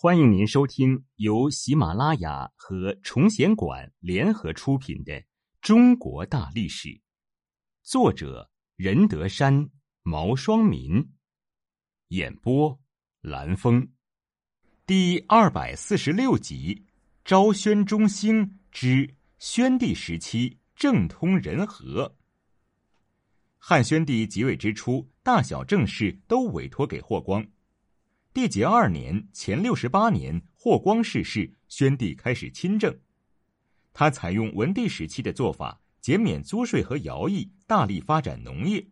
欢迎您收听由喜马拉雅和崇贤馆联合出品的《中国大历史》，作者任德山、毛双民，演播蓝峰，第二百四十六集：昭宣中兴之宣帝时期政通人和。汉宣帝即位之初，大小政事都委托给霍光。缔结二年（前六十八年），霍光逝世，宣帝开始亲政。他采用文帝时期的做法，减免租税和徭役，大力发展农业。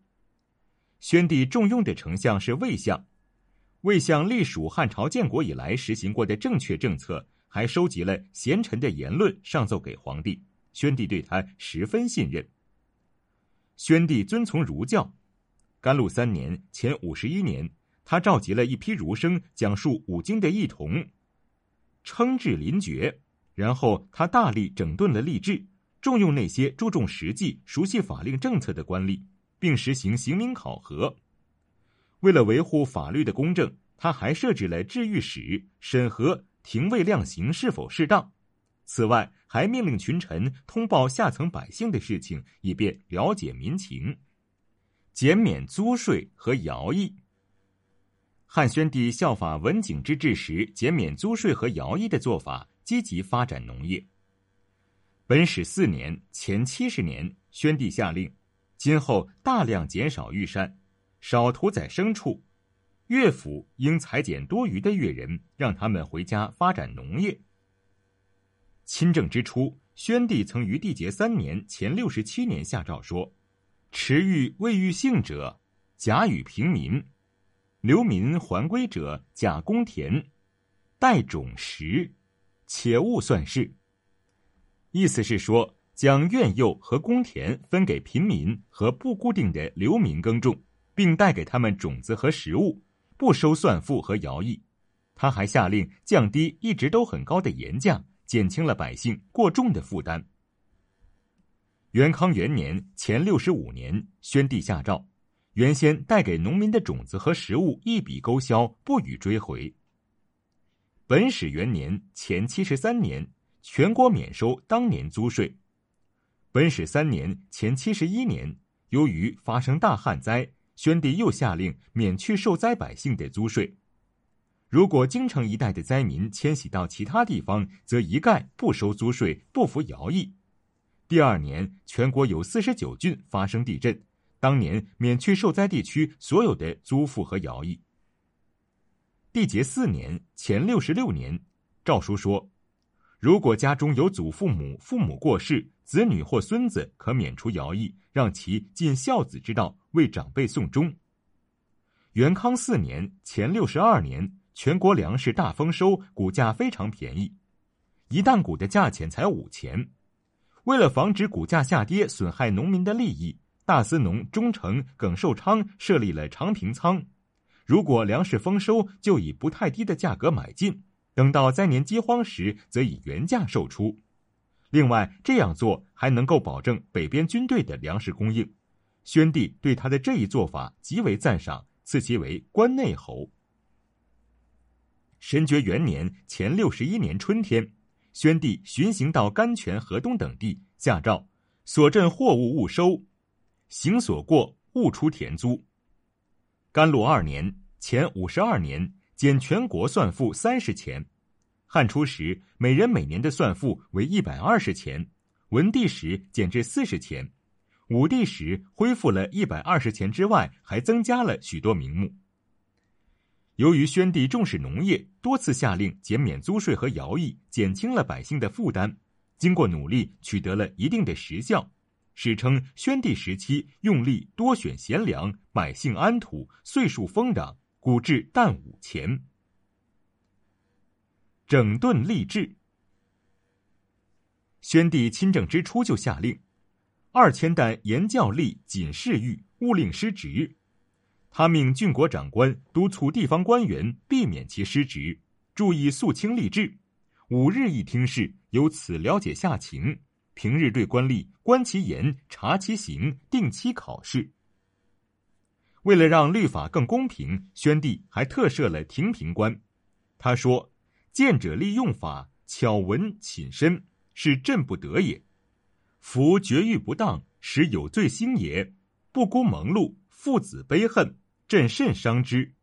宣帝重用的丞相是魏相，魏相隶属汉朝建国以来实行过的正确政策，还收集了贤臣的言论，上奏给皇帝。宣帝对他十分信任。宣帝遵从儒教，甘露三年（前五十一年）。他召集了一批儒生，讲述五经的异同，称制临绝。然后他大力整顿了吏治，重用那些注重实际、熟悉法令政策的官吏，并实行刑名考核。为了维护法律的公正，他还设置了治御史，审核廷尉量刑是否适当。此外，还命令群臣通报下层百姓的事情，以便了解民情，减免租税和徭役。汉宣帝效法文景之治时减免租税和徭役的做法，积极发展农业。本始四年（前七十年），宣帝下令，今后大量减少御膳，少屠宰牲畜，乐府应裁减多余的乐人，让他们回家发展农业。亲政之初，宣帝曾于缔结三年（前六十七年）下诏说：“持欲未欲幸者，假与平民。”流民还归者，假公田，代种实，且勿算事。意思是说，将苑囿和公田分给平民和不固定的流民耕种，并带给他们种子和食物，不收算赋和徭役。他还下令降低一直都很高的盐价，减轻了百姓过重的负担。元康元年（前六十五年），宣帝下诏。原先带给农民的种子和食物一笔勾销，不予追回。本始元年（前七十三年），全国免收当年租税。本始三年（前七十一年），由于发生大旱灾，宣帝又下令免去受灾百姓的租税。如果京城一带的灾民迁徙到其他地方，则一概不收租税，不服徭役。第二年，全国有四十九郡发生地震。当年免去受灾地区所有的租赋和徭役。缔结四年（前六十六年），诏书说：如果家中有祖父母、父母过世，子女或孙子可免除徭役，让其尽孝子之道，为长辈送终。元康四年（前六十二年），全国粮食大丰收，谷价非常便宜，一担谷的价钱才五钱。为了防止谷价下跌，损害农民的利益。大司农忠诚耿寿昌设立了长平仓，如果粮食丰收，就以不太低的价格买进；等到灾年饥荒时，则以原价售出。另外，这样做还能够保证北边军队的粮食供应。宣帝对他的这一做法极为赞赏，赐其为关内侯。神爵元年（前六十一年）春天，宣帝巡行到甘泉、河东等地，下诏所镇货物勿收。行所过，勿出田租。甘露二年（前五十二年），减全国算赋三十钱。汉初时，每人每年的算赋为一百二十钱。文帝时减至四十钱。武帝时恢复了一百二十钱之外，还增加了许多名目。由于宣帝重视农业，多次下令减免租税和徭役，减轻了百姓的负担。经过努力，取得了一定的实效。史称宣帝时期用力多选贤良，百姓安土，岁数丰壤，古至旦午前。整顿吏治。宣帝亲政之初就下令，二千担严教吏谨事狱，勿令失职。他命郡国长官督促地方官员避免其失职，注意肃清吏治，五日一听事，由此了解下情。平日对官吏观其言，察其行，定期考试。为了让律法更公平，宣帝还特设了庭评官。他说：“见者利用法，巧闻寝身，是朕不得也。夫绝育不当，实有罪兴也。不孤蒙禄，父子悲恨，朕甚伤之。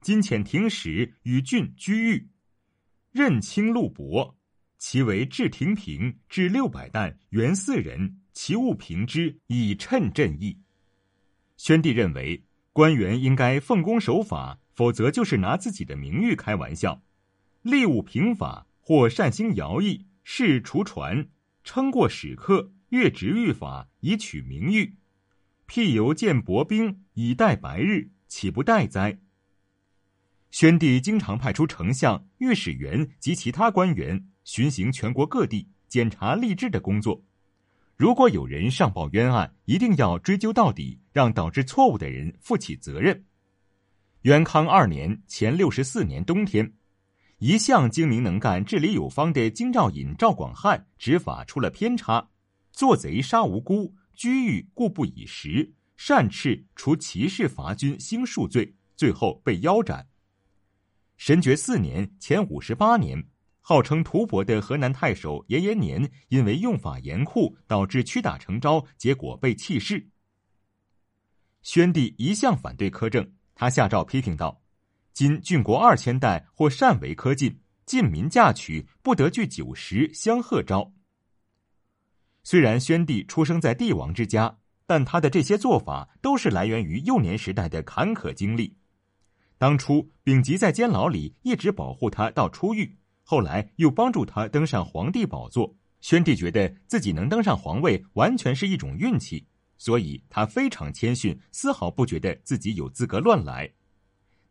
今遣廷使与郡居狱，任清禄薄，其为至廷平，至六百担，原四人，其物平之，以称朕意。宣帝认为，官员应该奉公守法，否则就是拿自己的名誉开玩笑。吏务平法，或善兴徭役，是除传，称过使客，越职御法，以取名誉。辟由见薄兵，以待白日，岂不待哉？宣帝经常派出丞相、御史员及其他官员巡行全国各地，检查吏治的工作。如果有人上报冤案，一定要追究到底，让导致错误的人负起责任。元康二年（前六十四年）冬天，一向精明能干、治理有方的京兆尹赵广汉执法出了偏差，做贼杀无辜，居狱故不以时，擅斥除骑士伐军兴数罪，最后被腰斩。神爵四年（前五十八年），号称屠伯的河南太守严延年，因为用法严酷，导致屈打成招，结果被弃市。宣帝一向反对苛政，他下诏批评道：“今郡国二千代或擅为苛禁，禁民嫁娶，不得具酒食相贺招。”虽然宣帝出生在帝王之家，但他的这些做法都是来源于幼年时代的坎坷经历。当初丙吉在监牢里一直保护他到出狱，后来又帮助他登上皇帝宝座。宣帝觉得自己能登上皇位完全是一种运气，所以他非常谦逊，丝毫不觉得自己有资格乱来。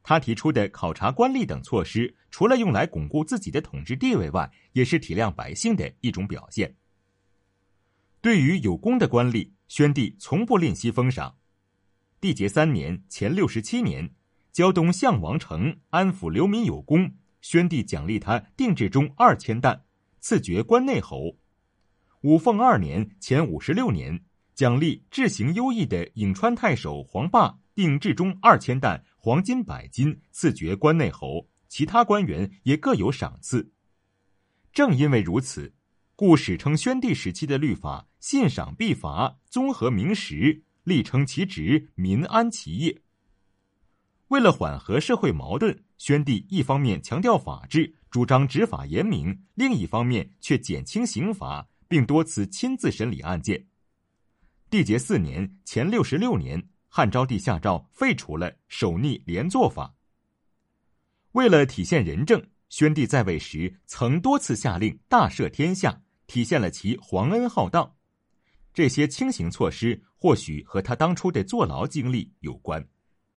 他提出的考察官吏等措施，除了用来巩固自己的统治地位外，也是体谅百姓的一种表现。对于有功的官吏，宣帝从不吝惜封赏。缔结三年（前六十七年）。胶东项王城安抚流民有功，宣帝奖励他定制中二千担，赐爵关内侯。武凤二年（前五十六年），奖励治行优异的颍川太守黄霸，定制中二千担，黄金百斤，赐爵关内侯。其他官员也各有赏赐。正因为如此，故史称宣帝时期的律法信赏必罚，综合明实，力称其职，民安其业。为了缓和社会矛盾，宣帝一方面强调法治，主张执法严明；另一方面却减轻刑罚，并多次亲自审理案件。缔结四年（前六十六年），汉昭帝下诏废除了守逆连坐法。为了体现仁政，宣帝在位时曾多次下令大赦天下，体现了其皇恩浩荡。这些轻刑措施或许和他当初的坐牢经历有关。